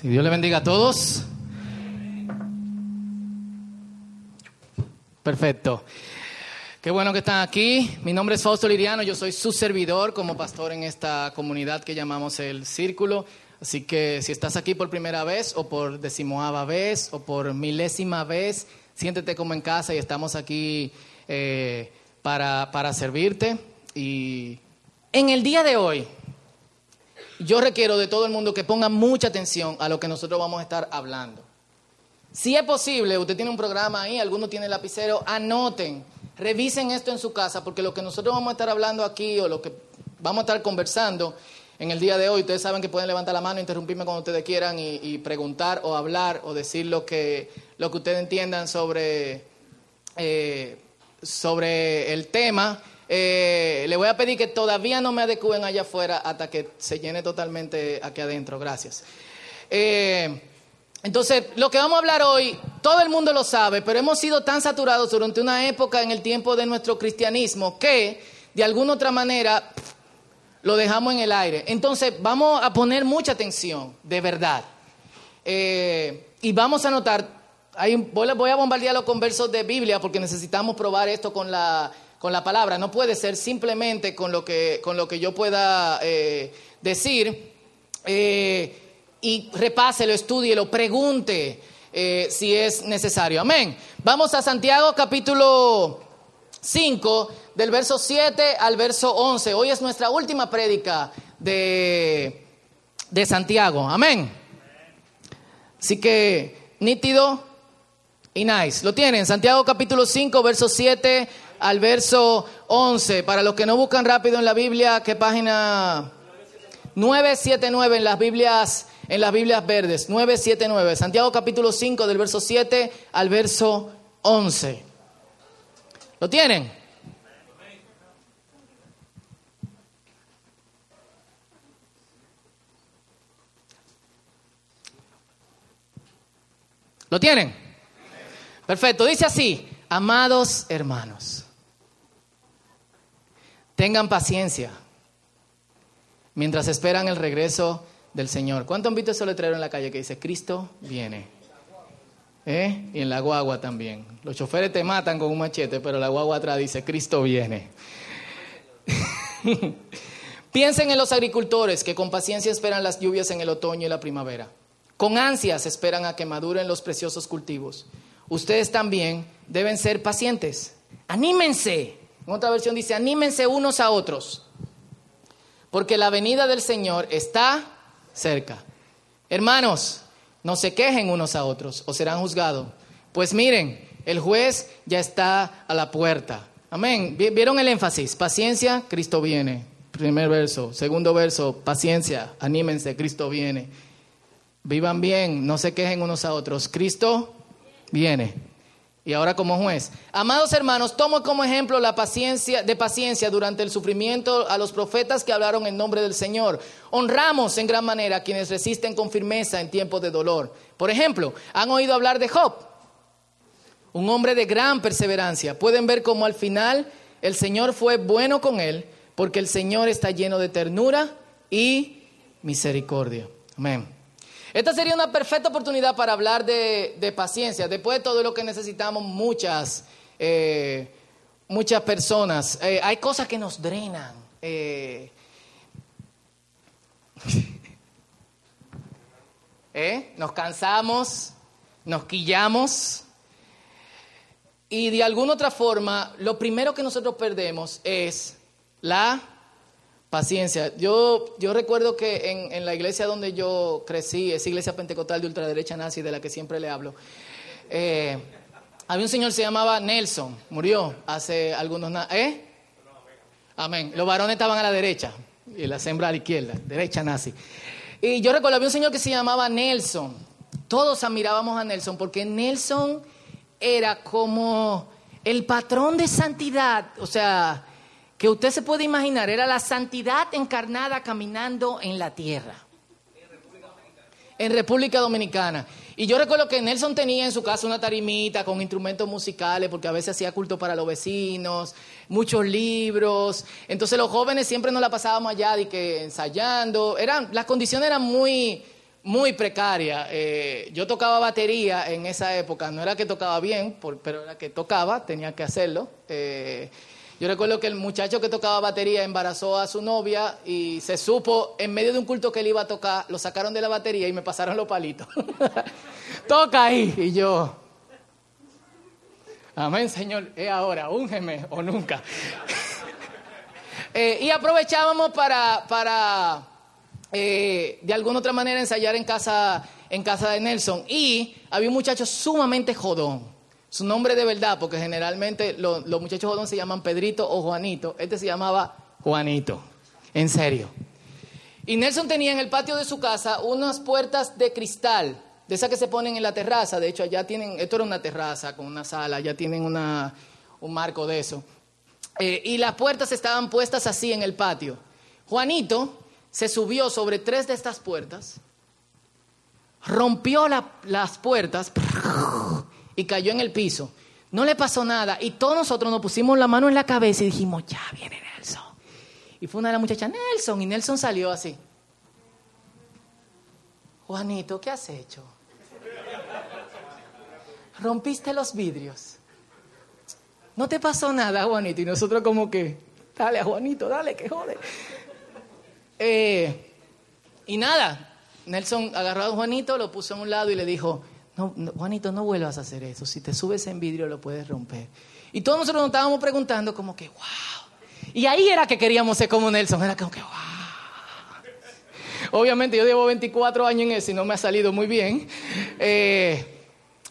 Si Dios le bendiga a todos. Perfecto. Qué bueno que están aquí. Mi nombre es Fausto Liriano, yo soy su servidor como pastor en esta comunidad que llamamos el Círculo. Así que si estás aquí por primera vez o por decimoava vez o por milésima vez, siéntete como en casa y estamos aquí eh, para, para servirte. Y en el día de hoy, yo requiero de todo el mundo que ponga mucha atención a lo que nosotros vamos a estar hablando. Si es posible, usted tiene un programa ahí, alguno tiene lapicero, anoten, revisen esto en su casa, porque lo que nosotros vamos a estar hablando aquí o lo que vamos a estar conversando en el día de hoy, ustedes saben que pueden levantar la mano, interrumpirme cuando ustedes quieran y, preguntar o hablar o decir lo que, lo que ustedes entiendan sobre, eh, sobre el tema. Eh, le voy a pedir que todavía no me adecúen allá afuera hasta que se llene totalmente aquí adentro. Gracias. Eh, entonces, lo que vamos a hablar hoy, todo el mundo lo sabe, pero hemos sido tan saturados durante una época en el tiempo de nuestro cristianismo que, de alguna otra manera, lo dejamos en el aire. Entonces, vamos a poner mucha atención, de verdad. Eh, y vamos a notar, voy a bombardearlo con versos de Biblia porque necesitamos probar esto con la con la palabra, no puede ser simplemente con lo que, con lo que yo pueda eh, decir. Eh, y repáselo, lo pregunte eh, si es necesario. Amén. Vamos a Santiago capítulo 5, del verso 7 al verso 11. Hoy es nuestra última prédica de, de Santiago. Amén. Así que nítido y nice. ¿Lo tienen? Santiago capítulo 5, verso 7 al verso 11. Para los que no buscan rápido en la Biblia, ¿qué página? 979 en las Biblias en las Biblias verdes, 979. Santiago capítulo 5 del verso 7 al verso 11. ¿Lo tienen? ¿Lo tienen? Perfecto, dice así, amados hermanos. Tengan paciencia mientras esperan el regreso del Señor. ¿Cuánto han visto ese letrero en la calle que dice Cristo viene? ¿Eh? Y en la guagua también. Los choferes te matan con un machete, pero la guagua atrás dice Cristo viene. Piensen en los agricultores que con paciencia esperan las lluvias en el otoño y la primavera. Con ansias esperan a que maduren los preciosos cultivos. Ustedes también deben ser pacientes. Anímense en otra versión dice, anímense unos a otros, porque la venida del Señor está cerca. Hermanos, no se quejen unos a otros o serán juzgados. Pues miren, el juez ya está a la puerta. Amén. ¿Vieron el énfasis? Paciencia, Cristo viene. Primer verso. Segundo verso, paciencia, anímense, Cristo viene. Vivan bien, no se quejen unos a otros. Cristo viene y ahora como juez. Amados hermanos, tomo como ejemplo la paciencia de paciencia durante el sufrimiento a los profetas que hablaron en nombre del Señor. Honramos en gran manera a quienes resisten con firmeza en tiempos de dolor. Por ejemplo, han oído hablar de Job, un hombre de gran perseverancia. Pueden ver cómo al final el Señor fue bueno con él, porque el Señor está lleno de ternura y misericordia. Amén. Esta sería una perfecta oportunidad para hablar de, paciencia. Después de todo lo que necesitamos, muchas, eh, muchas personas. Eh, hay cosas que nos drenan. Eh, nos cansamos, nos quillamos. Y de alguna otra forma, lo primero que nosotros perdemos es la Paciencia. Yo, yo recuerdo que en, en, la iglesia donde yo crecí, esa iglesia pentecostal de ultraderecha nazi de la que siempre le hablo, eh, había un señor que se llamaba Nelson, murió hace algunos ¿Eh? Amén. Los varones estaban a la derecha y la hembras a la izquierda, derecha nazi. Y yo recuerdo, había un señor que se llamaba Nelson. Todos admirábamos a Nelson porque Nelson era como el patrón de santidad, o sea, que usted se puede imaginar, era la santidad encarnada caminando en la tierra. En República Dominicana. Y yo recuerdo que Nelson tenía en su casa una tarimita con instrumentos musicales, porque a veces hacía culto para los vecinos, muchos libros. Entonces los jóvenes siempre nos la pasábamos allá de ensayando. Eran, las condiciones eran muy, muy precaria. Eh, yo tocaba batería en esa época, no era que tocaba bien, pero era que tocaba, tenía que hacerlo. Eh, yo recuerdo que el muchacho que tocaba batería embarazó a su novia y se supo en medio de un culto que él iba a tocar, lo sacaron de la batería y me pasaron los palitos. Toca ahí. Y yo, amén Señor, es ahora, úngeme o nunca. Eh, y aprovechábamos para, para eh, de alguna otra manera ensayar en casa, en casa de Nelson. Y había un muchacho sumamente jodón. Su nombre de verdad, porque generalmente los, muchachos jodón se llaman Pedrito o Juanito. Este se llamaba Juanito. En serio. Y Nelson tenía en el patio de su casa unas puertas de cristal, de esas que se ponen en la terraza. De hecho, allá tienen, esto era una terraza con una sala, ya tienen una, un marco de eso. Eh, y las puertas estaban puestas así en el patio. Juanito se subió sobre tres de estas puertas, rompió las puertas y cayó en el piso. No le pasó nada y todos nosotros nos pusimos la mano en la cabeza y dijimos, ya viene Nelson. Y fue una de las muchachas, Nelson, y Nelson salió así. Juanito, ¿qué has hecho? Rompiste los vidrios. No te pasó nada, Juanito. Y nosotros como que, dale a Juanito, dale, que jode. Eh, y nada, Nelson agarró a Juanito, lo puso a un lado y le dijo, no, Juanito, no vuelvas a hacer eso. Si te subes en vidrio lo puedes romper. Y todos nosotros nos estábamos preguntando como que, wow. Y ahí era que queríamos ser como Nelson. Era como que, wow. Obviamente yo llevo 24 años en eso y no me ha salido muy bien. Eh,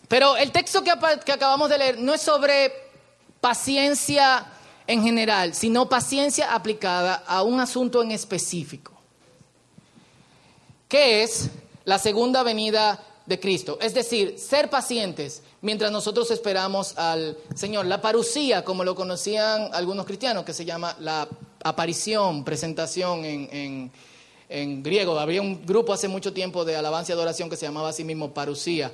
pero el texto que, acabamos de leer no es sobre paciencia en general, sino paciencia aplicada a un asunto en específico, que es la segunda venida de Cristo. Es decir, ser pacientes mientras nosotros esperamos al Señor. La parucía, como lo conocían algunos cristianos, que se llama la aparición, presentación en, griego. Había un grupo hace mucho tiempo de alabanza y adoración que se llamaba así mismo parucía.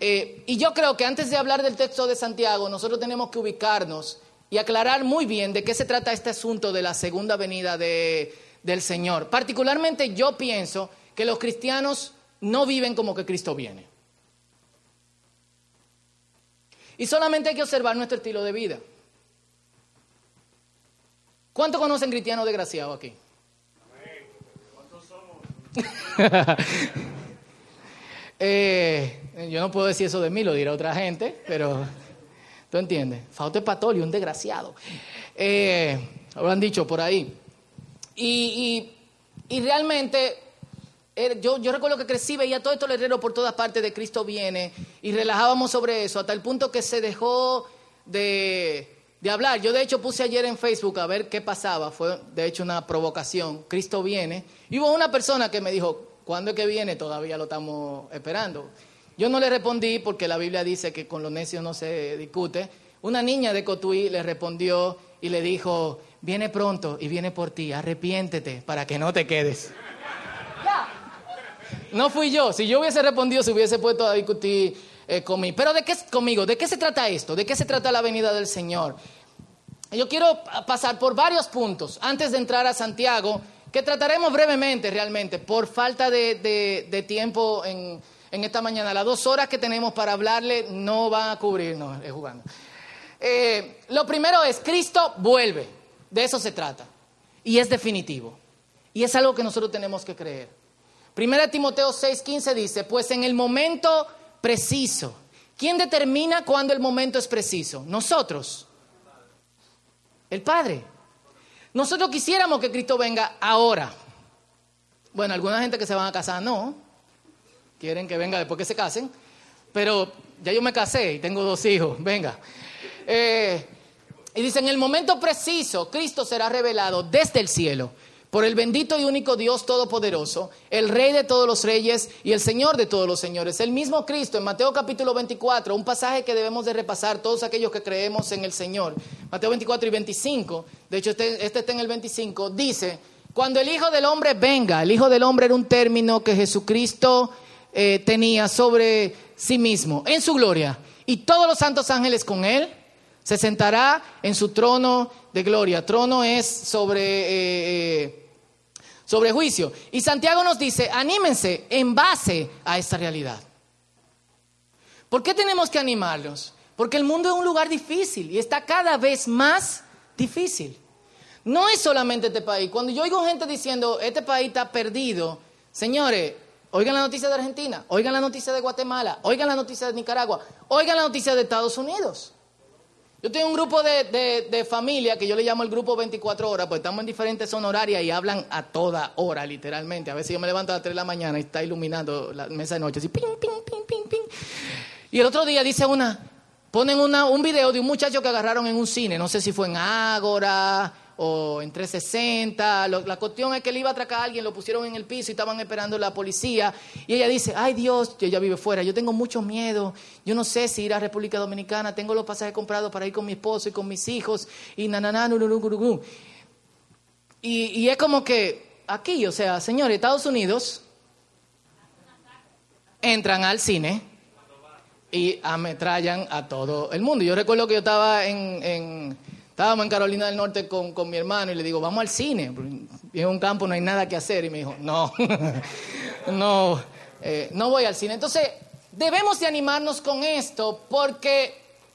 Eh, y yo creo que antes de hablar del texto de Santiago, nosotros tenemos que ubicarnos y aclarar muy bien de qué se trata este asunto de la segunda venida del Señor. Particularmente yo pienso que los cristianos no viven como que Cristo viene. Y solamente hay que observar nuestro estilo de vida. ¿Cuántos conocen cristianos desgraciados aquí? ¿Cuántos somos? Eh, yo no puedo decir eso de mí, lo dirá otra gente, pero ¿Tú entiendes? Fausto Patolio, un desgraciado. Eh, lo han dicho por ahí. Y, realmente, er, yo, recuerdo que crecí, veía todo esto letrero por todas partes de Cristo viene y relajábamos sobre eso hasta el punto que se dejó de, de hablar. Yo de hecho puse ayer en Facebook a ver qué pasaba. Fue de hecho una provocación. Cristo viene. Y hubo una persona que me dijo, ¿cuándo es que viene? Todavía lo estamos esperando. Yo no le respondí porque la Biblia dice que con los necios no se discute. Una niña de Cotuí le respondió y le dijo, viene pronto y viene por ti, arrepiéntete para que no te quedes. No fui yo, si yo hubiese respondido se hubiese puesto a discutir eh, conmigo. Pero ¿de qué, conmigo? ¿De qué se trata esto? ¿De qué se trata la venida del Señor? Yo quiero pasar por varios puntos antes de entrar a Santiago, que trataremos brevemente realmente, por falta de tiempo en, esta mañana. Las dos horas que tenemos para hablarle no van a cubrir, no, es jugando. Eh, lo primero es, Cristo vuelve. De eso se trata. Y es definitivo. Y es algo que nosotros tenemos que creer. Primera Timoteo 6:15 dice, pues en el momento preciso. ¿Quién determina cuándo el momento es preciso? Nosotros. El Padre. Nosotros quisiéramos que Cristo venga ahora. Bueno, alguna gente que se van a casar, no quieren que venga después que se casen, pero ya yo me casé y tengo dos hijos, venga. Eh, y dice, en el momento preciso, Cristo será revelado desde el cielo por el bendito y único Dios Todopoderoso, el Rey de todos los reyes y el Señor de todos los señores. El mismo Cristo en Mateo capítulo 24, un pasaje que debemos de repasar todos aquellos que creemos en el Señor. Mateo 24 y 25, de hecho este, este está en el 25, dice, cuando el Hijo del Hombre venga, el Hijo del Hombre era un término que Jesucristo eh, tenía sobre sí mismo en su gloria. Y todos los santos ángeles con él se sentará en su trono de gloria. Trono es sobre, eh, eh, sobre juicio. Y Santiago nos dice, anímense en base a esta realidad. ¿Por qué tenemos que animarlos? Porque el mundo es un lugar difícil y está cada vez más difícil. No es solamente este país. Cuando yo oigo gente diciendo, este país está perdido, señores, oigan la noticia de Argentina, oigan la noticia de Guatemala, oigan la noticia de Nicaragua, oigan la noticia de Estados Unidos. Yo tengo un grupo de, familia que yo le llamo el grupo 24 horas, pues estamos en diferentes zonas horarias y hablan a toda hora, literalmente. A veces yo me levanto a las 3 de la mañana y está iluminando la mesa de noche, así, ping, ping, ping, ping, ping. Y el otro día dice una, ponen una, un video de un muchacho que agarraron en un cine, no sé si fue en Ágora o en 360. la cuestión es que él iba a atracar a alguien, lo pusieron en el piso y estaban esperando la policía. Y ella dice, ay Dios, ella vive fuera, yo tengo mucho miedo, yo no sé si ir a República Dominicana, tengo los pasajes comprados para ir con mi esposo y con mis hijos y na y, y es como que aquí, o sea, señores, Estados Unidos entran al cine y ametrallan a todo el mundo. Yo recuerdo que yo estaba en, estábamos en Carolina del Norte con, mi hermano y le digo, vamos al cine. en un campo no hay nada que hacer. Y me dijo, no, no, eh, no voy al cine. Entonces, debemos de animarnos con esto porque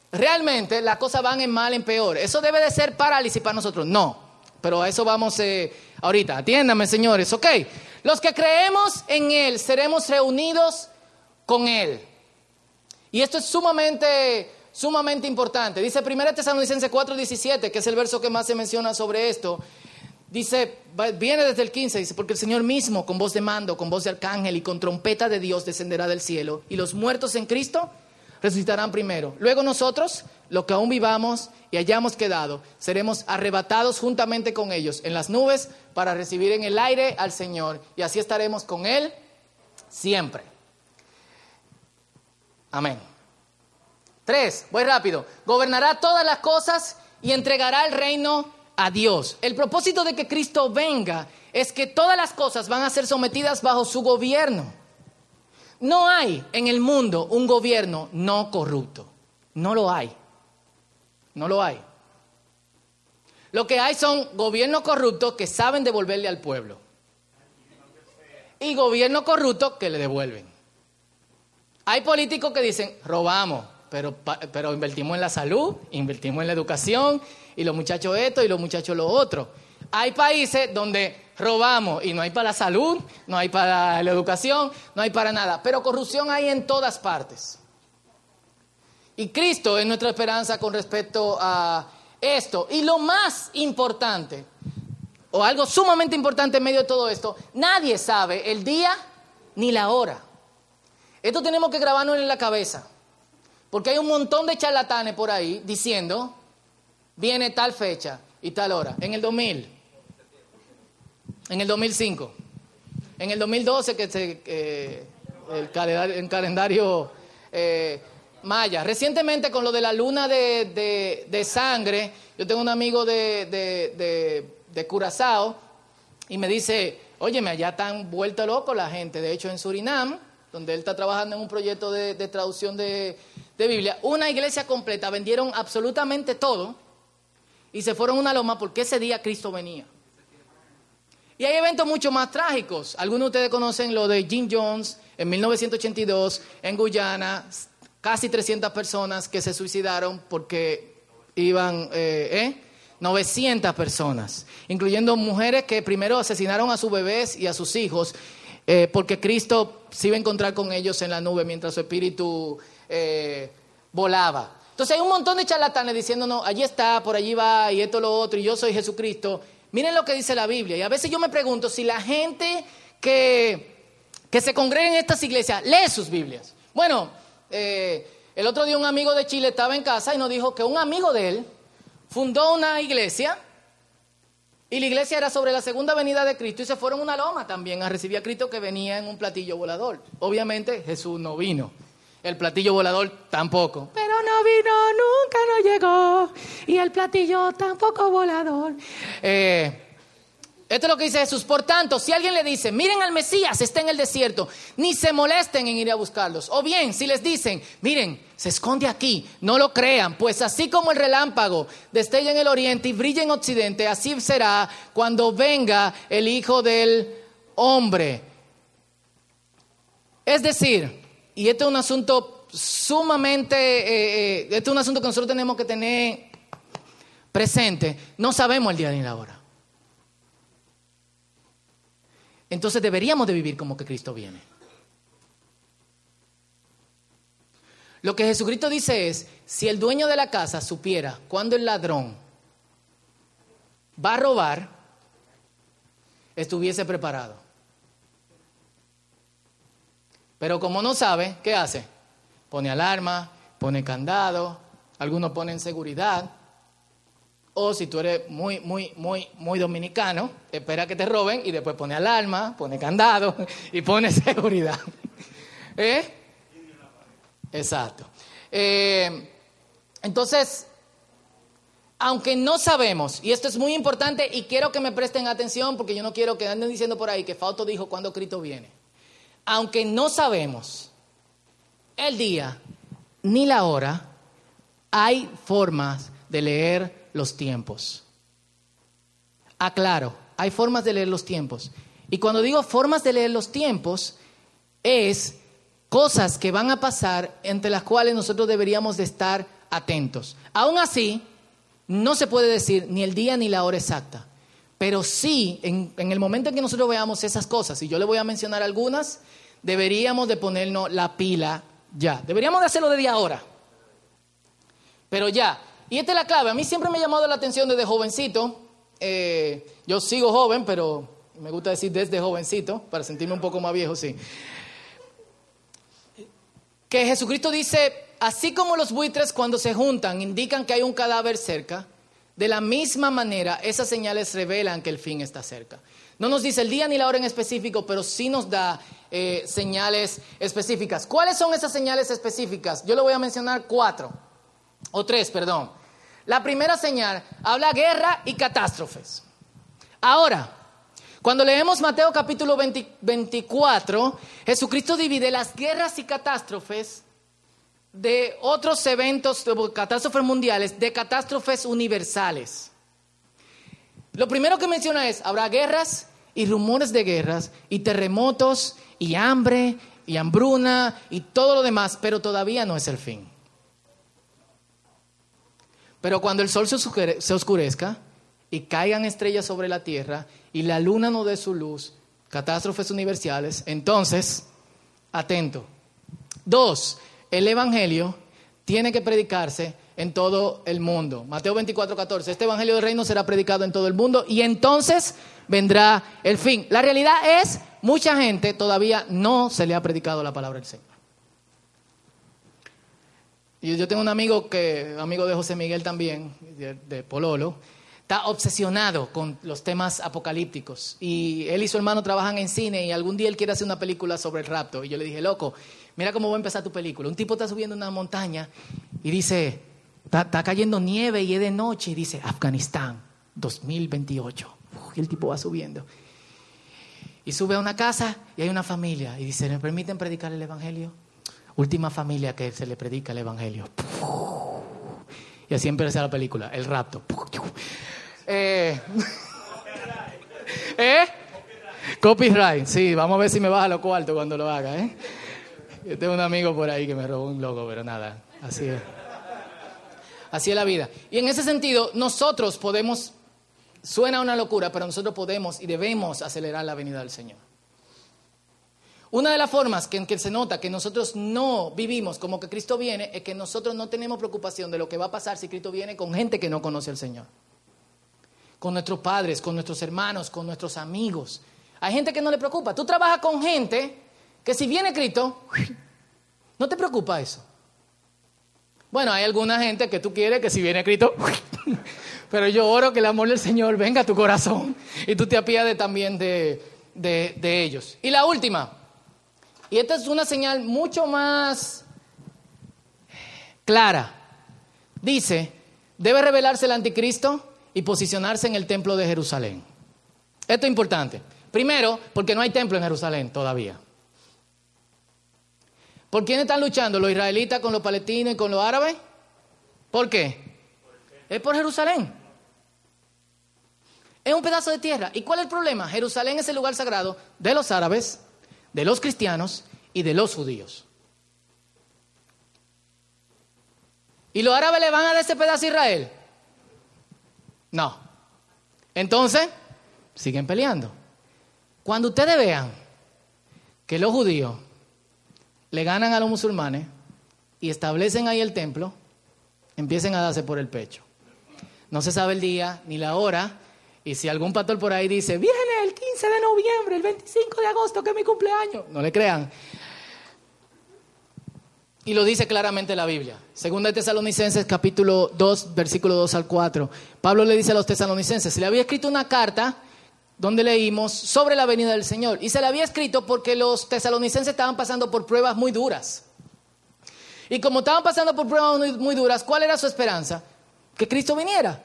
realmente las cosas van en mal, en peor. Eso debe de ser parálisis para nosotros. No, pero a eso vamos eh, ahorita. Atiéndame, señores, ¿ok? Los que creemos en Él seremos reunidos con Él. Y esto es sumamente, sumamente importante. Dice 1 Tesalonicenses 4:17, que es el verso que más se menciona sobre esto. Dice, viene desde el 15, dice, porque el Señor mismo, con voz de mando, con voz de arcángel y con trompeta de Dios, descenderá del cielo. Y los muertos en Cristo resucitarán primero. Luego nosotros, los que aún vivamos y hayamos quedado, seremos arrebatados juntamente con ellos en las nubes para recibir en el aire al Señor. Y así estaremos con Él siempre. Amén. Tres, voy rápido. Gobernará todas las cosas y entregará el reino a Dios. El propósito de que Cristo venga es que todas las cosas van a ser sometidas bajo su gobierno. No hay en el mundo un gobierno no corrupto. No lo hay. No lo hay. Lo que hay son gobiernos corruptos que saben devolverle al pueblo. Y gobiernos corruptos que le devuelven. Hay políticos que dicen, robamos, pero, pero invertimos en la salud, invertimos en la educación, y los muchachos esto y los muchachos lo otro. Hay países donde robamos y no hay para la salud, no hay para la educación, no hay para nada, pero corrupción hay en todas partes. Y Cristo es nuestra esperanza con respecto a esto. Y lo más importante, o algo sumamente importante en medio de todo esto, nadie sabe el día ni la hora. Esto tenemos que grabarnos en la cabeza. Porque hay un montón de charlatanes por ahí diciendo, viene tal fecha y tal hora. En el 2000, en el 2005, en el 2012 que se, eh, el calendario, eh, maya. Recientemente con lo de la luna de, sangre, yo tengo un amigo de, Curazao y me dice, óyeme, allá están vuelto loco la gente. De hecho, en Surinam donde él está trabajando en un proyecto de, traducción de, Biblia, una iglesia completa, vendieron absolutamente todo y se fueron a una loma porque ese día Cristo venía. Y hay eventos mucho más trágicos. Algunos de ustedes conocen lo de Jim Jones en 1982 en Guyana, casi 300 personas que se suicidaron porque iban, eh, 900 ¿eh? personas, incluyendo mujeres que primero asesinaron a sus bebés y a sus hijos eh, porque Cristo se iba a encontrar con ellos en la nube mientras su espíritu eh, volaba. Entonces hay un montón de charlatanes diciéndonos, allí está, por allí va, y esto, lo otro, y yo soy Jesucristo. Miren lo que dice la Biblia. Y a veces yo me pregunto si la gente que, que se congrega en estas iglesias lee sus Biblias. Bueno, eh, el otro día un amigo de Chile estaba en casa y nos dijo que un amigo de él fundó una iglesia y la iglesia era sobre la segunda venida de Cristo y se fueron una loma también a recibir a Cristo que venía en un platillo volador. Obviamente Jesús no vino. El platillo volador tampoco. Pero no vino, nunca no llegó. Y el platillo tampoco volador. Eh, Esto es lo que dice Jesús. Por tanto, si alguien le dice, miren al Mesías, está en el desierto, ni se molesten en ir a buscarlos. O bien, si les dicen, miren, se esconde aquí, no lo crean, pues así como el relámpago destella en el oriente y brilla en occidente, así será cuando venga el Hijo del Hombre. Es decir, y este es un asunto sumamente, eh, eh, este es un asunto que nosotros tenemos que tener presente, no sabemos el día ni la hora. entonces deberíamos de vivir como que Cristo viene. Lo que Jesucristo dice es, si el dueño de la casa supiera cuándo el ladrón va a robar, estuviese preparado. Pero como no sabe, ¿qué hace? Pone alarma, pone candado, algunos ponen seguridad. O si tú eres muy, muy, muy, muy dominicano, espera que te roben y después pone alarma, pone candado y pone seguridad. ¿Eh? Exacto. Eh, entonces, aunque no sabemos, y esto es muy importante y quiero que me presten atención porque yo no quiero que anden diciendo por ahí que Fausto dijo cuando Cristo viene. Aunque no sabemos el día ni la hora, hay formas de leer los tiempos. Aclaro, hay formas de leer los tiempos. Y cuando digo formas de leer los tiempos, es cosas que van a pasar entre las cuales nosotros deberíamos de estar atentos. Aún así, no se puede decir ni el día ni la hora exacta, pero sí, en, el momento en que nosotros veamos esas cosas, y yo le voy a mencionar algunas, deberíamos de ponernos la pila ya. Deberíamos de hacerlo desde ahora. Pero ya, y esta es la clave. A mí siempre me ha llamado la atención desde jovencito. Eh, yo sigo joven, pero me gusta decir desde jovencito, para sentirme un poco más viejo, sí. Que Jesucristo dice, así como los buitres cuando se juntan indican que hay un cadáver cerca, de la misma manera esas señales revelan que el fin está cerca. No nos dice el día ni la hora en específico, pero sí nos da eh, señales específicas. ¿Cuáles son esas señales específicas? Yo le voy a mencionar cuatro, o tres, perdón. La primera señal habla guerra y catástrofes. Ahora, cuando leemos Mateo capítulo 24, Jesucristo divide las guerras y catástrofes de otros eventos, de catástrofes mundiales, de catástrofes universales. Lo primero que menciona es, habrá guerras y rumores de guerras y terremotos y hambre y hambruna y todo lo demás, pero todavía no es el fin. Pero cuando el sol se oscurezca y caigan estrellas sobre la tierra y la luna no dé su luz, catástrofes universales, entonces, atento. Dos, el Evangelio tiene que predicarse en todo el mundo. Mateo 24, 14. Este Evangelio del Reino será predicado en todo el mundo y entonces vendrá el fin. La realidad es, mucha gente todavía no se le ha predicado la palabra del Señor. Yo tengo un amigo que, amigo de José Miguel también, de, Pololo, está obsesionado con los temas apocalípticos. Y él y su hermano trabajan en cine y algún día él quiere hacer una película sobre el rapto. Y yo le dije, loco, mira cómo va a empezar tu película. Un tipo está subiendo una montaña y dice, está, cayendo nieve y es de noche y dice, Afganistán, 2028. y el tipo va subiendo. Y sube a una casa y hay una familia y dice, ¿me permiten predicar el Evangelio? última familia que se le predica el Evangelio. Y así empieza la película, el rapto. Eh, ¿Eh? Copyright, sí, vamos a ver si me baja lo cuarto cuando lo haga. ¿eh? Yo tengo un amigo por ahí que me robó un logo, pero nada, así es. Así es la vida. Y en ese sentido, nosotros podemos, suena una locura, pero nosotros podemos y debemos acelerar la venida del Señor. Una de las formas que, en que se nota que nosotros no vivimos como que Cristo viene es que nosotros no tenemos preocupación de lo que va a pasar si Cristo viene con gente que no conoce al Señor. Con nuestros padres, con nuestros hermanos, con nuestros amigos. Hay gente que no le preocupa. Tú trabajas con gente que si viene Cristo, no te preocupa eso. Bueno, hay alguna gente que tú quieres que si viene Cristo, pero yo oro que el amor del Señor venga a tu corazón y tú te apiades también de, de ellos. Y la última, y esta es una señal mucho más clara. Dice, debe revelarse el anticristo y posicionarse en el templo de Jerusalén. Esto es importante. Primero, porque no hay templo en Jerusalén todavía. ¿Por quién están luchando? ¿Los israelitas con los palestinos y con los árabes? ¿Por qué? Es por Jerusalén. Es un pedazo de tierra. ¿Y cuál es el problema? Jerusalén es el lugar sagrado de los árabes, de los cristianos y de los judíos. ¿Y los árabes le van a dar ese pedazo a Israel? No. Entonces, siguen peleando. Cuando ustedes vean que los judíos le ganan a los musulmanes y establecen ahí el templo, empiecen a darse por el pecho. No se sabe el día ni la hora. Y si algún pastor por ahí dice, viene el 15 de noviembre, el 25 de agosto, que es mi cumpleaños, no le crean. Y lo dice claramente la Biblia. Segunda de Tesalonicenses capítulo 2, versículo 2 al 4. Pablo le dice a los tesalonicenses, se le había escrito una carta donde leímos sobre la venida del Señor. Y se le había escrito porque los tesalonicenses estaban pasando por pruebas muy duras. Y como estaban pasando por pruebas muy, duras, ¿cuál era su esperanza? Que Cristo viniera.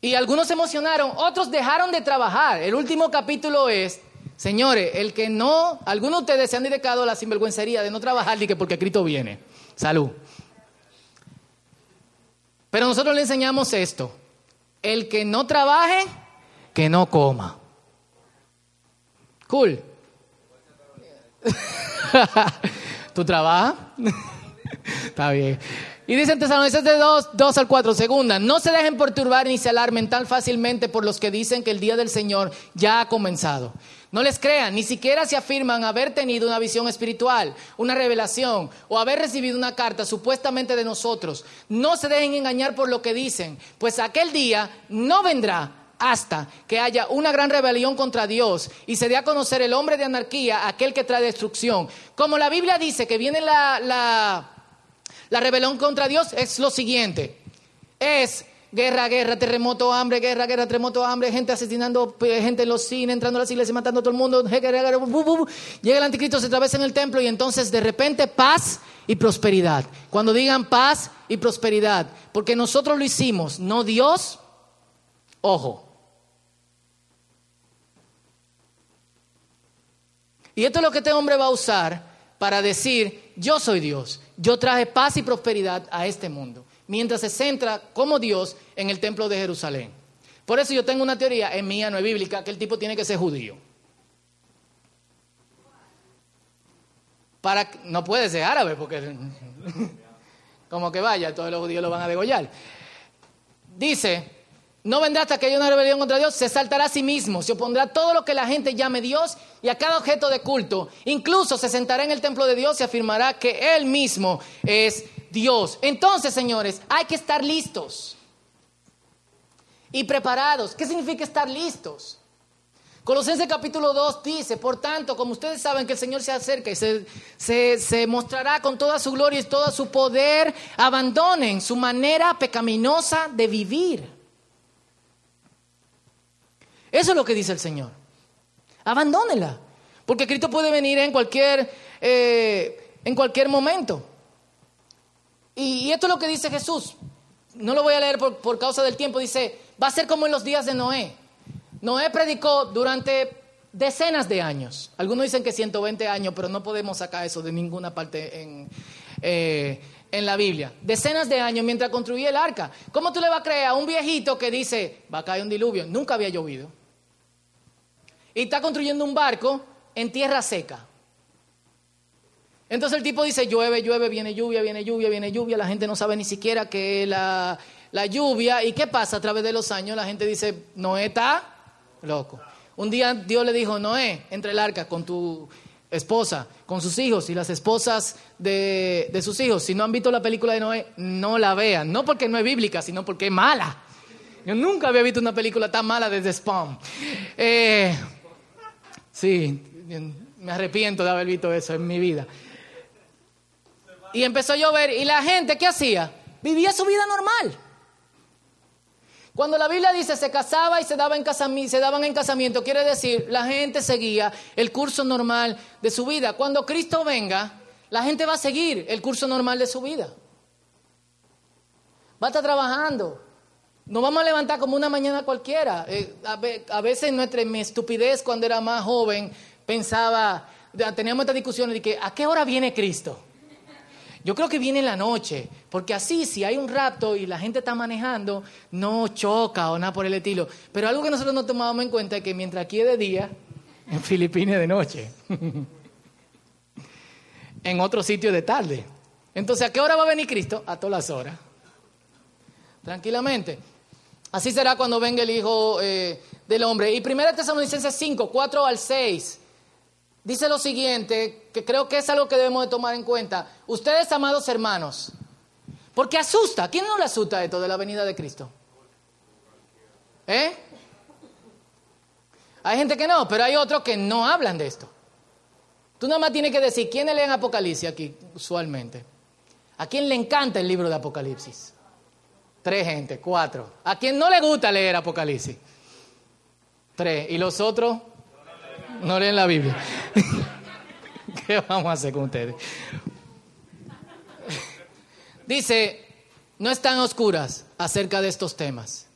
Y algunos se emocionaron, otros dejaron de trabajar. El último capítulo es, señores, el que no, algunos de ustedes se han dedicado a la sinvergüencería de no trabajar y que porque Cristo viene. Salud. Pero nosotros le enseñamos esto. El que no trabaje, que no coma. Cool. ¿Tú trabajas? Está bien. Y dicen Tesalonicenses de 2, 2 al 4, segunda, no se dejen perturbar ni se alarmen tan fácilmente por los que dicen que el día del Señor ya ha comenzado. No les crean, ni siquiera se afirman haber tenido una visión espiritual, una revelación o haber recibido una carta supuestamente de nosotros. No se dejen engañar por lo que dicen, pues aquel día no vendrá hasta que haya una gran rebelión contra Dios y se dé a conocer el hombre de anarquía, aquel que trae destrucción. Como la Biblia dice que viene la, la, rebelión contra Dios, es lo siguiente. Es guerra, guerra, terremoto, hambre, guerra, guerra, terremoto, hambre, gente asesinando gente en los cines, entrando a las iglesias, matando a todo el mundo. Llega el anticristo, se atravesa en el templo y entonces de repente paz y prosperidad. Cuando digan paz y prosperidad, porque nosotros lo hicimos, no Dios, ojo, Y esto es lo que este hombre va a usar para decir, yo soy Dios, yo traje paz y prosperidad a este mundo, mientras se centra como Dios en el templo de Jerusalén. Por eso yo tengo una teoría, en mía, no es bíblica, que el tipo tiene que ser judío. Para, no puede ser árabe, porque como que vaya, todos los judíos lo van a degollar. Dice, no vendrá hasta que haya una rebelión contra Dios, se saltará a sí mismo, se opondrá a todo lo que la gente llame Dios y a cada objeto de culto. Incluso se sentará en el templo de Dios y afirmará que Él mismo es Dios. Entonces, señores, hay que estar listos y preparados. ¿Qué significa estar listos? Colosenses capítulo 2 dice, por tanto, como ustedes saben que el Señor se acerca y se, se, mostrará con toda su gloria y todo su poder, abandonen su manera pecaminosa de vivir eso es lo que dice el Señor. Abandónela. Porque Cristo puede venir en cualquier, eh, en cualquier momento. Y, esto es lo que dice Jesús. No lo voy a leer por, por causa del tiempo. Dice, va a ser como en los días de Noé. Noé predicó durante decenas de años. Algunos dicen que 120 años, pero no podemos sacar eso de ninguna parte en, eh, en la Biblia. Decenas de años mientras construía el arca. ¿Cómo tú le vas a creer a un viejito que dice, va a caer un diluvio? Nunca había llovido y está construyendo un barco en tierra seca. Entonces el tipo dice, llueve, llueve, viene lluvia, viene lluvia, viene lluvia, la gente no sabe ni siquiera qué es la, la lluvia. ¿Y qué pasa a través de los años? La gente dice, Noé está loco. Un día Dios le dijo, Noé, entre el arca con tu esposa, con sus hijos y las esposas de, de, sus hijos. Si no han visto la película de Noé, no la vean. No porque no es bíblica, sino porque es mala. Yo nunca había visto una película tan mala desde Spawn. Eh, Sí, me arrepiento de haber visto eso en mi vida. Y empezó a llover y la gente, ¿qué hacía? Vivía su vida normal. Cuando la Biblia dice se casaba y se, daba en se daban en casamiento, quiere decir la gente seguía el curso normal de su vida. Cuando Cristo venga, la gente va a seguir el curso normal de su vida. Va a estar trabajando, Nos vamos a levantar como una mañana cualquiera. Eh, a, veces nuestra mi estupidez cuando era más joven pensaba, teníamos estas discusiones de que ¿a qué hora viene Cristo? Yo creo que viene en la noche, porque así si hay un rato y la gente está manejando, no choca o nada por el estilo. Pero algo que nosotros no tomábamos en cuenta es que mientras aquí es de día, en Filipinas de noche, en otro sitio de tarde. Entonces, ¿a qué hora va a venir Cristo? A todas las horas. Tranquilamente. Así será cuando venga el Hijo eh, del Hombre. Y 1 Tesalonicenses 5, 4 al 6, dice lo siguiente, que creo que es algo que debemos de tomar en cuenta. Ustedes, amados hermanos, porque asusta. ¿Quién no le asusta esto de la venida de Cristo? ¿Eh? Hay gente que no, pero hay otros que no hablan de esto. Tú nada más tienes que decir, ¿quiénes leen Apocalipsis aquí usualmente? ¿A quién le encanta el libro de Apocalipsis? Tres gente, cuatro. ¿A quién no le gusta leer Apocalipsis? Tres. ¿Y los otros? No leen la Biblia. ¿Qué vamos a hacer con ustedes? Dice, no están oscuras acerca de estos temas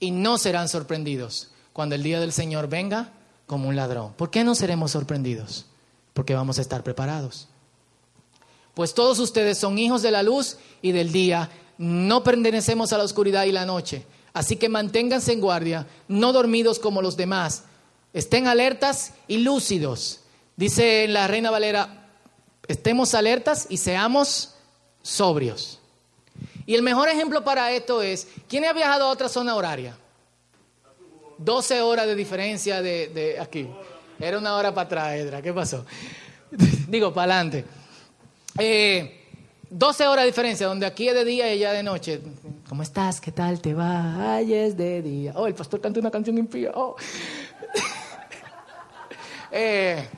y no serán sorprendidos cuando el día del Señor venga como un ladrón. ¿Por qué no seremos sorprendidos? Porque vamos a estar preparados. Pues todos ustedes son hijos de la luz y del día no pertenecemos a la oscuridad y la noche. Así que manténganse en guardia, no dormidos como los demás. Estén alertas y lúcidos. Dice la Reina Valera, estemos alertas y seamos sobrios. Y el mejor ejemplo para esto es, ¿quién ha viajado a otra zona horaria? 12 horas de diferencia de, aquí. Era una hora para atrás, Edra. ¿Qué pasó? Digo, para adelante. Eh, 12 horas de diferencia, donde aquí es de día y allá de noche. ¿Cómo estás? ¿Qué tal te va? Ay, es de día. Oh, el pastor canta una canción impía. Oh. Eh,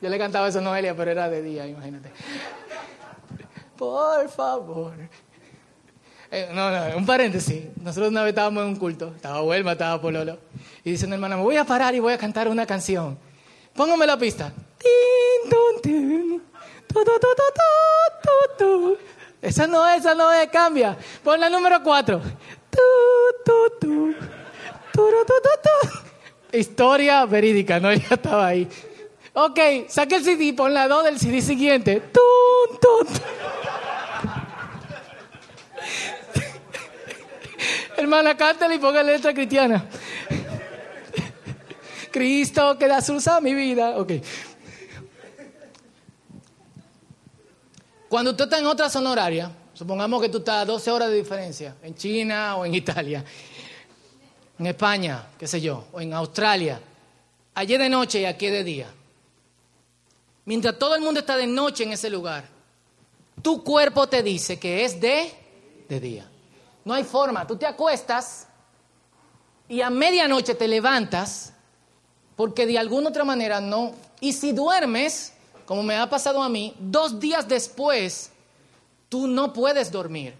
yo le cantaba eso a Noelia, pero era de día, imagínate. Por favor. Eh, no, no, un paréntesis. Nosotros una vez estábamos en un culto. Estaba Huelma, estaba Pololo. Y dice una hermana, me voy a parar y voy a cantar una canción. Póngame la pista. Tin. Esa no es, esa no es, cambia. Pon la número cuatro. Historia verídica, no, ya estaba ahí. Ok, saque el CD, pon la dos del CD siguiente. Hermana, cántale y ponga letra cristiana. Cristo que da mi vida. Ok. Cuando usted está en otra zona horaria, supongamos que tú estás a 12 horas de diferencia, en China o en Italia, en España, qué sé yo, o en Australia, allí de noche y aquí de día. Mientras todo el mundo está de noche en ese lugar, tu cuerpo te dice que es de, de día. No hay forma, tú te acuestas y a medianoche te levantas porque de alguna otra manera no. Y si duermes, como me ha pasado a mí, dos días después tú no puedes dormir.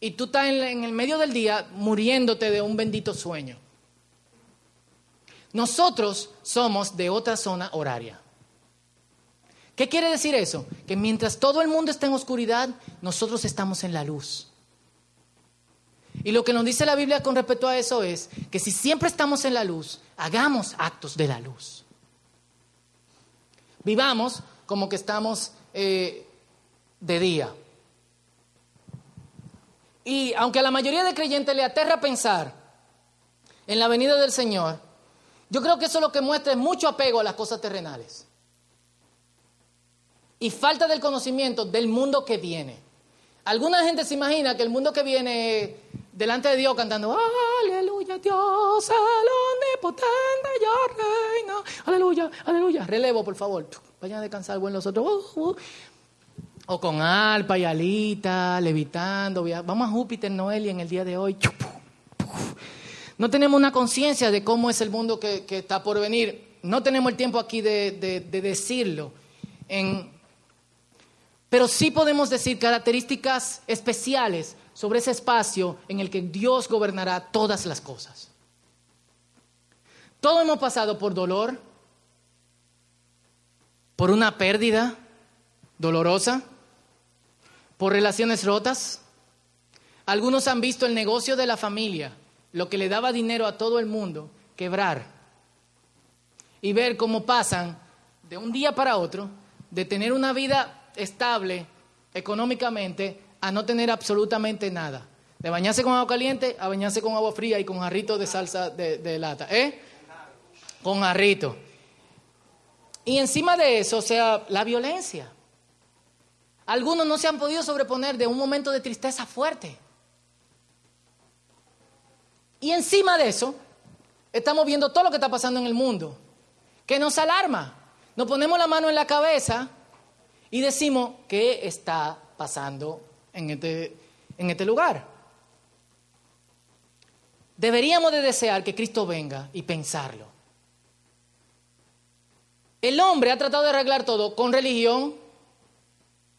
Y tú estás en, el medio del día muriéndote de un bendito sueño. Nosotros somos de otra zona horaria. ¿Qué quiere decir eso? Que mientras todo el mundo está en oscuridad, nosotros estamos en la luz. Y lo que nos dice la Biblia con respecto a eso es que si siempre estamos en la luz, hagamos actos de la luz. Vivamos como que estamos eh, de día. Y aunque a la mayoría de creyentes le aterra pensar en la venida del Señor, yo creo que eso lo que muestra es mucho apego a las cosas terrenales. Y falta del conocimiento del mundo que viene. Alguna gente se imagina que el mundo que viene delante de Dios cantando, aleluya, Dios, el omnipotente, yo reino, aleluya, aleluya. Relevo, por favor. Vayan a descansar buen los otros. Uh, uh. O con alpa y alita, levitando. Vamos a Júpiter, Noelia, en el día de hoy. No tenemos una conciencia de cómo es el mundo que, está por venir. No tenemos el tiempo aquí de, decirlo. pero sí podemos decir características especiales sobre ese espacio en el que Dios gobernará todas las cosas. Todos hemos pasado por dolor, por una pérdida dolorosa, por relaciones rotas, Algunos han visto el negocio de la familia, lo que le daba dinero a todo el mundo, quebrar. Y ver cómo pasan de un día para otro, de tener una vida estable económicamente, a no tener absolutamente nada. De bañarse con agua caliente a bañarse con agua fría y con jarrito de salsa de, de lata. ¿Eh? Con jarrito. Y encima de eso, o sea, la violencia. Algunos no se han podido sobreponer de un momento de tristeza fuerte. Y encima de eso, estamos viendo todo lo que está pasando en el mundo, que nos alarma. Nos ponemos la mano en la cabeza y decimos, ¿qué está pasando en este, en este lugar? Deberíamos de desear que Cristo venga y pensarlo. El hombre ha tratado de arreglar todo con religión,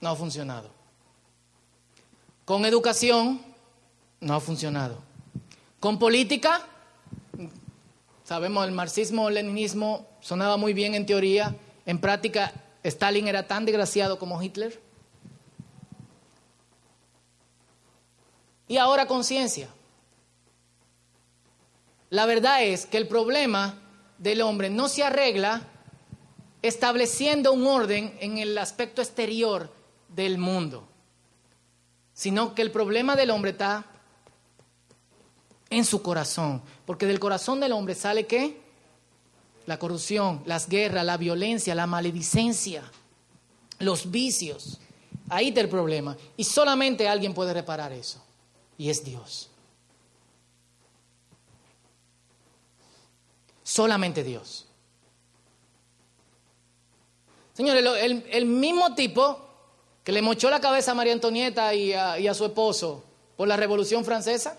no ha funcionado. Con educación, no ha funcionado. Con política, sabemos, el marxismo, el leninismo sonaba muy bien en teoría, en práctica Stalin era tan desgraciado como Hitler. Y ahora conciencia. La verdad es que el problema del hombre no se arregla estableciendo un orden en el aspecto exterior del mundo, sino que el problema del hombre está en su corazón, porque del corazón del hombre sale qué? La corrupción, las guerras, la violencia, la maledicencia, los vicios. Ahí está el problema. Y solamente alguien puede reparar eso, y es Dios. Solamente Dios. Señores, el, mismo tipo que le mochó la cabeza a María Antonieta y a, su esposo por la Revolución Francesa,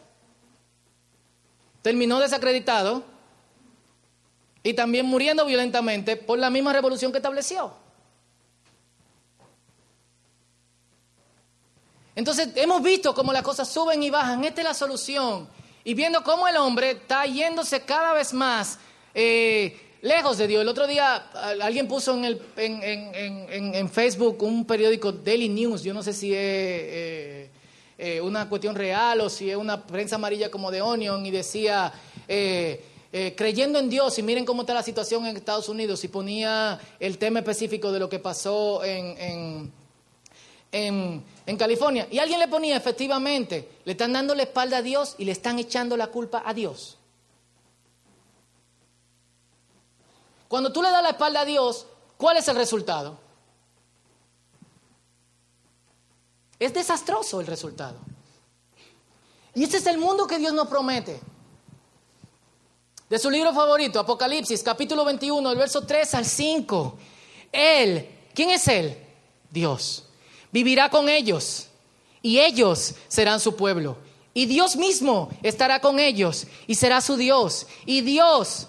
terminó desacreditado y también muriendo violentamente por la misma revolución que estableció. Entonces hemos visto cómo las cosas suben y bajan, esta es la solución. Y viendo cómo el hombre está yéndose cada vez más eh, lejos de Dios. El otro día alguien puso en, el, en, Facebook un periódico Daily News, yo no sé si es eh, eh, una cuestión real o si es una prensa amarilla como de Onion, y decía, eh, creyendo en Dios, y miren cómo está la situación en Estados Unidos, y ponía el tema específico de lo que pasó en, en California. Y alguien le ponía, efectivamente, le están dando la espalda a Dios y le están echando la culpa a Dios. Cuando tú le das la espalda a Dios, ¿cuál es el resultado? Es desastroso el resultado. Y este es el mundo que Dios nos promete. De su libro favorito, Apocalipsis, capítulo 21, el verso 3 al 5. Él, ¿quién es Él? Dios. Vivirá con ellos y ellos serán su pueblo. Y Dios mismo estará con ellos y será su Dios. Y Dios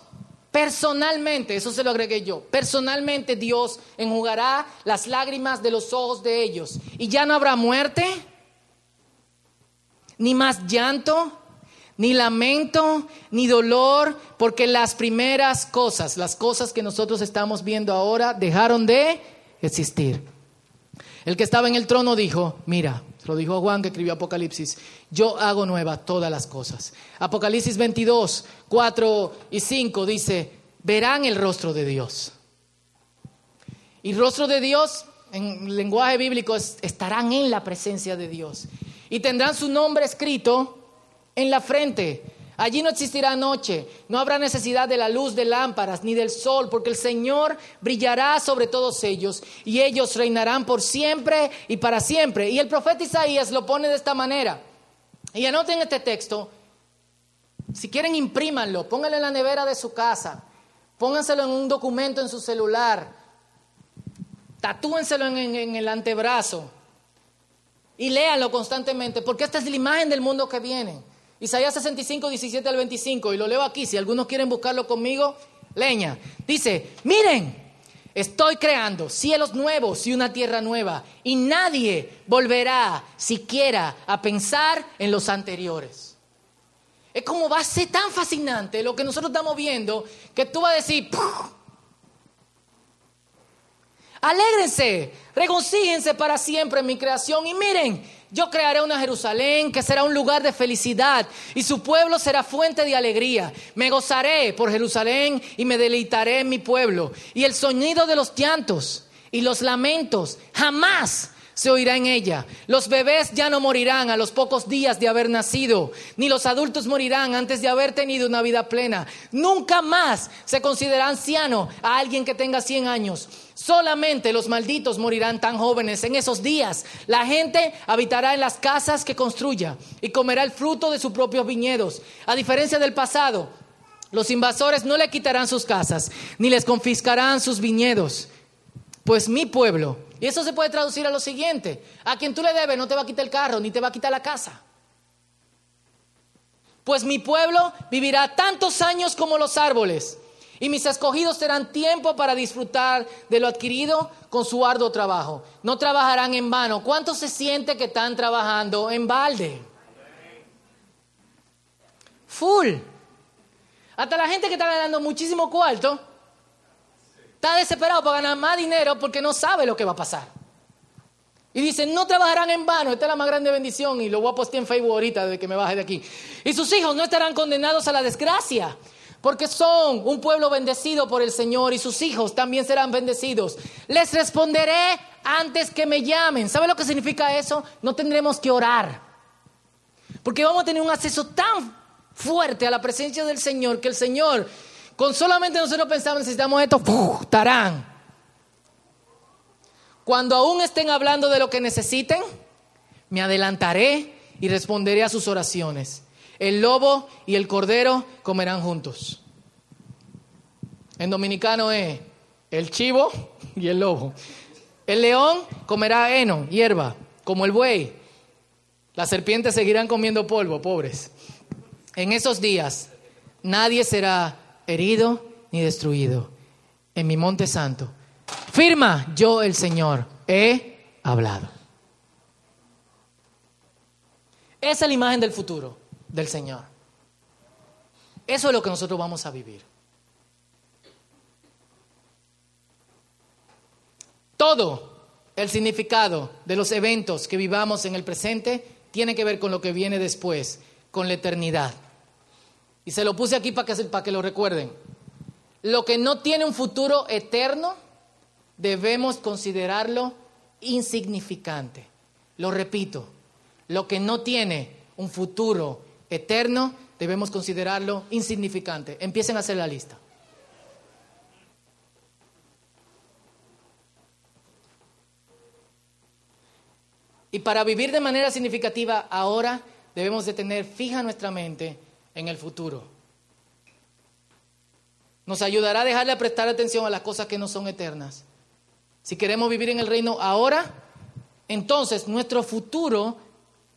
Personalmente, eso se lo agregué yo, personalmente Dios enjugará las lágrimas de los ojos de ellos y ya no habrá muerte, ni más llanto, ni lamento, ni dolor, porque las primeras cosas, las cosas que nosotros estamos viendo ahora, dejaron de existir. El que estaba en el trono dijo, mira, lo dijo Juan que escribió Apocalipsis, yo hago nueva todas las cosas. Apocalipsis 22, 4 y 5 dice, verán el rostro de Dios. Y rostro de Dios, en lenguaje bíblico, estarán en la presencia de Dios. Y tendrán su nombre escrito en la frente. Allí no existirá noche, no habrá necesidad de la luz de lámparas ni del sol, porque el Señor brillará sobre todos ellos y ellos reinarán por siempre y para siempre. Y el profeta Isaías lo pone de esta manera. Y anoten este texto, si quieren imprímanlo, pónganlo en la nevera de su casa, pónganselo en un documento en su celular, tatúenselo en, el antebrazo y léanlo constantemente, porque esta es la imagen del mundo que viene. Isaías 65, 17 al 25, y lo leo aquí, si algunos quieren buscarlo conmigo, leña. Dice, miren, estoy creando cielos nuevos y una tierra nueva, y nadie volverá siquiera a pensar en los anteriores. Es como va a ser tan fascinante lo que nosotros estamos viendo, que tú vas a decir, Alégrense, regocíjense para siempre en mi creación y miren, yo crearé una Jerusalén que será un lugar de felicidad y su pueblo será fuente de alegría. Me gozaré por Jerusalén y me deleitaré en mi pueblo. Y el sonido de los llantos y los lamentos jamás se oirá en ella. Los bebés ya no morirán a los pocos días de haber nacido, ni los adultos morirán antes de haber tenido una vida plena. Nunca más se considera anciano a alguien que tenga 100 años. Solamente los malditos morirán tan jóvenes en esos días. La gente habitará en las casas que construya y comerá el fruto de sus propios viñedos. A diferencia del pasado, los invasores no le quitarán sus casas, ni les confiscarán sus viñedos. Pues mi pueblo y eso se puede traducir a lo siguiente. A quien tú le debes no te va a quitar el carro, ni te va a quitar la casa. Pues mi pueblo vivirá tantos años como los árboles, y mis escogidos serán tiempo para disfrutar de lo adquirido con su arduo trabajo. No trabajarán en vano. ¿Cuánto se siente que están trabajando en balde? Full. Hasta la gente que está ganando muchísimo cuarto Está desesperado para ganar más dinero porque no sabe lo que va a pasar. Y dice, no trabajarán en vano, esta es la más grande bendición y lo voy a postear en Facebook ahorita de que me baje de aquí. Y sus hijos no estarán condenados a la desgracia, porque son un pueblo bendecido por el Señor y sus hijos también serán bendecidos. Les responderé antes que me llamen. ¿Sabe lo que significa eso? No tendremos que orar, porque vamos a tener un acceso tan fuerte a la presencia del Señor que el Señor con solamente nosotros pensamos, necesitamos esto, estarán. Cuando aún estén hablando de lo que necesiten, me adelantaré y responderé a sus oraciones. El lobo y el cordero comerán juntos. En dominicano es el chivo y el lobo. El león comerá heno, hierba, como el buey. Las serpientes seguirán comiendo polvo, pobres. En esos días nadie será herido ni destruido en mi monte santo. Firma yo el Señor, he hablado. Esa es la imagen del futuro del Señor. Eso es lo que nosotros vamos a vivir. Todo el significado de los eventos que vivamos en el presente tiene que ver con lo que viene después, con la eternidad. Y se lo puse aquí para que, para que lo recuerden. Lo que no tiene un futuro eterno, debemos considerarlo insignificante. Lo repito, lo que no tiene un futuro eterno, debemos considerarlo insignificante. Empiecen a hacer la lista. Y para vivir de manera significativa ahora debemos de tener fija nuestra mente en el futuro. Nos ayudará a dejarle prestar atención a las cosas que no son eternas. Si queremos vivir en el reino ahora, entonces nuestro futuro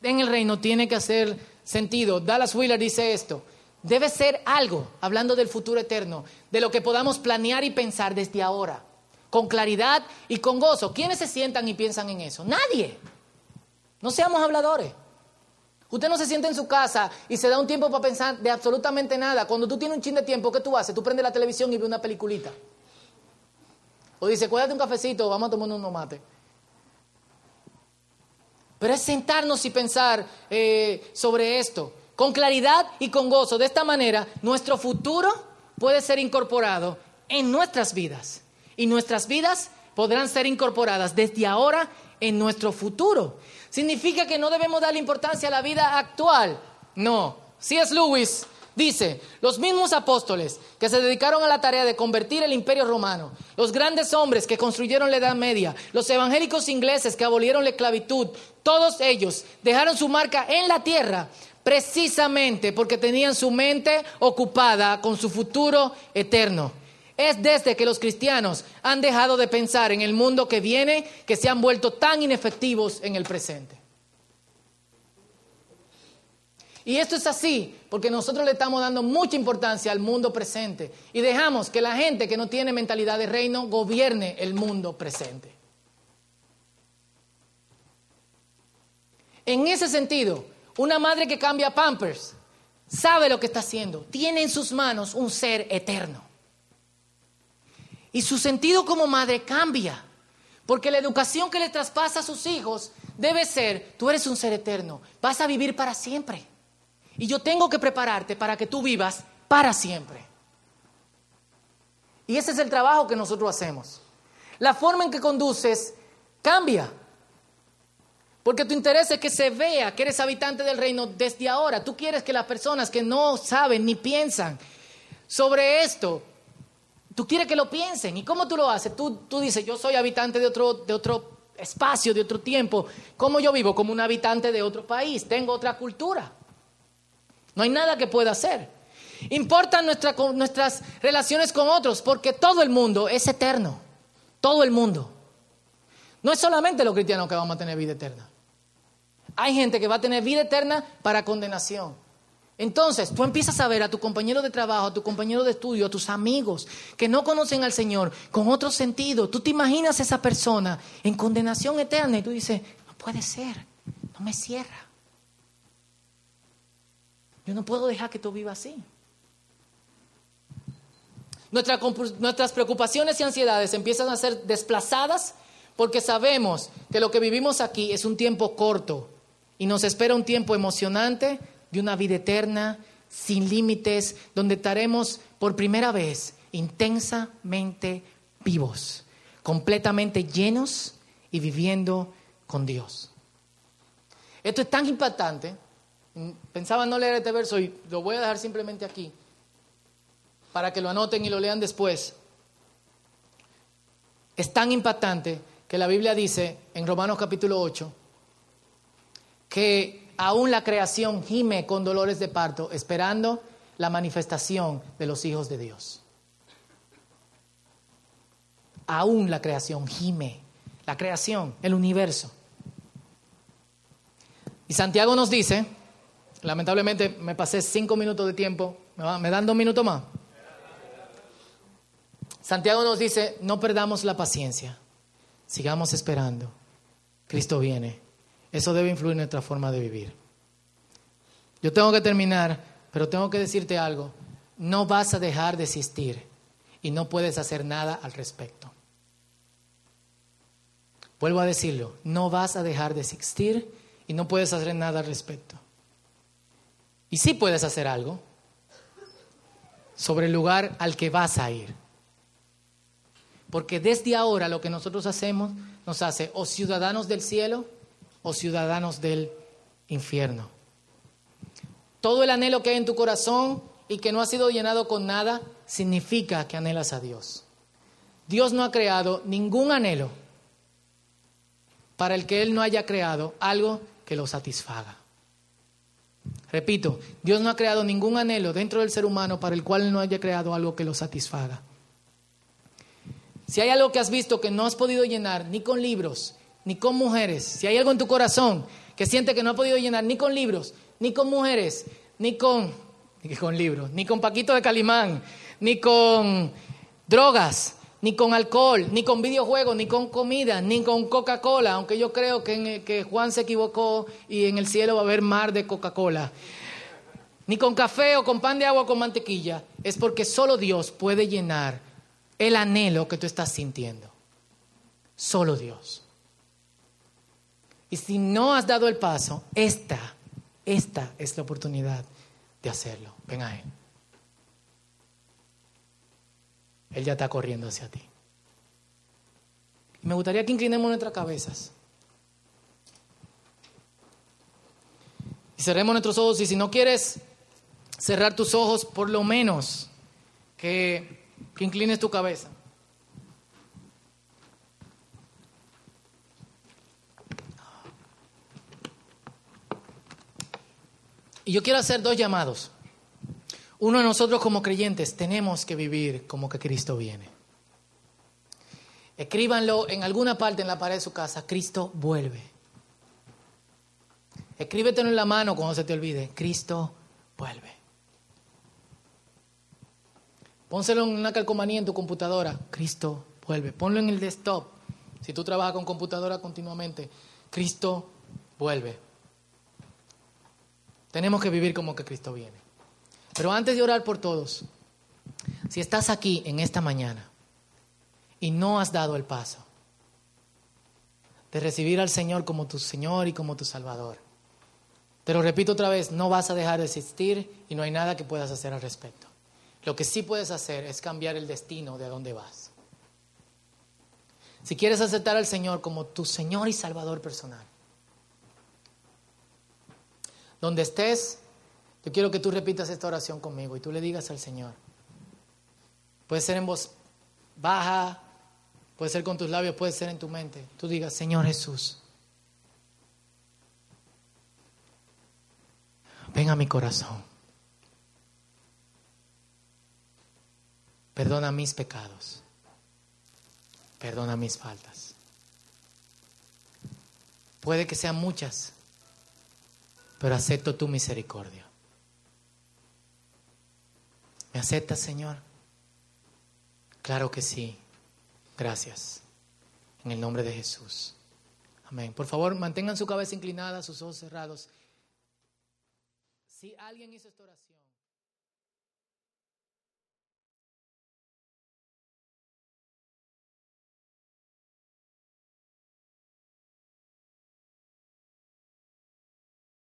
en el reino tiene que hacer sentido. Dallas Wheeler dice esto. Debe ser algo, hablando del futuro eterno, de lo que podamos planear y pensar desde ahora, con claridad y con gozo. ¿Quiénes se sientan y piensan en eso? Nadie. No seamos habladores. Usted no se siente en su casa y se da un tiempo para pensar de absolutamente nada. Cuando tú tienes un chin de tiempo, ¿qué tú haces? Tú prendes la televisión y ves una peliculita. O dice, cuídate un cafecito, vamos a tomar un mate. Pero es sentarnos y pensar eh, sobre esto, con claridad y con gozo. De esta manera, nuestro futuro puede ser incorporado en nuestras vidas. Y nuestras vidas podrán ser incorporadas desde ahora en nuestro futuro. ¿Significa que no debemos darle importancia a la vida actual? No. C.S. Lewis dice, los mismos apóstoles que se dedicaron a la tarea de convertir el imperio romano, los grandes hombres que construyeron la Edad Media, los evangélicos ingleses que abolieron la esclavitud, todos ellos dejaron su marca en la tierra precisamente porque tenían su mente ocupada con su futuro eterno. Es desde que los cristianos han dejado de pensar en el mundo que viene que se han vuelto tan inefectivos en el presente. Y esto es así porque nosotros le estamos dando mucha importancia al mundo presente y dejamos que la gente que no tiene mentalidad de reino gobierne el mundo presente. En ese sentido, una madre que cambia pampers sabe lo que está haciendo, tiene en sus manos un ser eterno. Y su sentido como madre cambia. Porque la educación que le traspasa a sus hijos debe ser, tú eres un ser eterno, vas a vivir para siempre. Y yo tengo que prepararte para que tú vivas para siempre. Y ese es el trabajo que nosotros hacemos. La forma en que conduces cambia. Porque tu interés es que se vea que eres habitante del reino desde ahora. Tú quieres que las personas que no saben ni piensan sobre esto, tú quieres que lo piensen. ¿Y cómo tú lo haces? Tú, tú dices, yo soy habitante de otro, de otro espacio, de otro tiempo. ¿Cómo yo vivo? Como un habitante de otro país. Tengo otra cultura. No hay nada que pueda hacer. Importan nuestras relaciones con otros porque todo el mundo es eterno. Todo el mundo. No es solamente los cristianos que vamos a tener vida eterna. Hay gente que va a tener vida eterna para condenación. Entonces, tú empiezas a ver a tu compañero de trabajo, a tu compañero de estudio, a tus amigos que no conocen al Señor con otro sentido. Tú te imaginas a esa persona en condenación eterna y tú dices, no puede ser, no me cierra. Yo no puedo dejar que tú vivas así. nuestras preocupaciones y ansiedades empiezan a ser desplazadas porque sabemos que lo que vivimos aquí es un tiempo corto y nos espera un tiempo emocionante de una vida eterna, sin límites, donde estaremos por primera vez intensamente vivos, completamente llenos y viviendo con Dios. Esto es tan impactante. Pensaba no leer este verso y lo voy a dejar simplemente aquí para que lo anoten y lo lean después. Es tan impactante que la Biblia dice en Romanos capítulo 8 que aún la creación gime con dolores de parto, esperando la manifestación de los hijos de Dios. Aún la creación gime, la creación, el universo. Y Santiago nos dice, lamentablemente me pasé cinco minutos de tiempo, ¿me dan dos minutos más? Santiago nos dice, no perdamos la paciencia, sigamos esperando. Cristo viene eso debe influir en nuestra forma de vivir. Yo tengo que terminar, pero tengo que decirte algo. No vas a dejar de existir y no puedes hacer nada al respecto. Vuelvo a decirlo, no vas a dejar de existir y no puedes hacer nada al respecto. Y sí puedes hacer algo sobre el lugar al que vas a ir. Porque desde ahora lo que nosotros hacemos nos hace o ciudadanos del cielo o ciudadanos del infierno. Todo el anhelo que hay en tu corazón y que no ha sido llenado con nada significa que anhelas a Dios. Dios no ha creado ningún anhelo para el que Él no haya creado algo que lo satisfaga. Repito, Dios no ha creado ningún anhelo dentro del ser humano para el cual no haya creado algo que lo satisfaga. Si hay algo que has visto que no has podido llenar ni con libros, ni con mujeres. Si hay algo en tu corazón que siente que no ha podido llenar ni con libros, ni con mujeres, ni con, ni con libros, ni con Paquito de Calimán, ni con drogas, ni con alcohol, ni con videojuegos, ni con comida, ni con Coca-Cola, aunque yo creo que, que Juan se equivocó y en el cielo va a haber mar de Coca-Cola. Ni con café o con pan de agua o con mantequilla, es porque solo Dios puede llenar el anhelo que tú estás sintiendo. Solo Dios. Y si no has dado el paso, esta, esta es la oportunidad de hacerlo. Ven a Él. Él ya está corriendo hacia ti. Y me gustaría que inclinemos nuestras cabezas. Y cerremos nuestros ojos. Y si no quieres cerrar tus ojos, por lo menos que, que inclines tu cabeza. Y yo quiero hacer dos llamados. Uno de nosotros como creyentes tenemos que vivir como que Cristo viene. Escríbanlo en alguna parte en la pared de su casa, Cristo vuelve. Escríbetelo en la mano cuando se te olvide, Cristo vuelve. Pónselo en una calcomanía en tu computadora, Cristo vuelve. Ponlo en el desktop, si tú trabajas con computadora continuamente, Cristo vuelve. Tenemos que vivir como que Cristo viene. Pero antes de orar por todos, si estás aquí en esta mañana y no has dado el paso, de recibir al Señor como tu Señor y como tu Salvador. Te lo repito otra vez, no vas a dejar de existir y no hay nada que puedas hacer al respecto. Lo que sí puedes hacer es cambiar el destino de a dónde vas. Si quieres aceptar al Señor como tu Señor y Salvador personal, donde estés, yo quiero que tú repitas esta oración conmigo y tú le digas al Señor. Puede ser en voz baja, puede ser con tus labios, puede ser en tu mente. Tú digas, Señor Jesús, ven a mi corazón. Perdona mis pecados. Perdona mis faltas. Puede que sean muchas, pero acepto tu misericordia. ¿Me aceptas, Señor? Claro que sí. Gracias. En el nombre de Jesús. Amén. Por favor, mantengan su cabeza inclinada, sus ojos cerrados. Si alguien hizo esta oración.